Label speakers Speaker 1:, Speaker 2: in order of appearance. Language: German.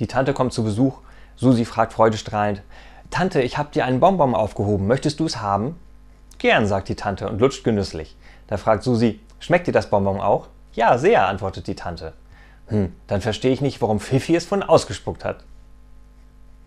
Speaker 1: Die Tante kommt zu Besuch. Susi fragt freudestrahlend: Tante, ich habe dir einen Bonbon aufgehoben. Möchtest du es haben? Gern, sagt die Tante und lutscht genüsslich. Da fragt Susi: Schmeckt dir das Bonbon auch? Ja, sehr, antwortet die Tante. Hm, dann verstehe ich nicht, warum Fifi es von ausgespuckt hat.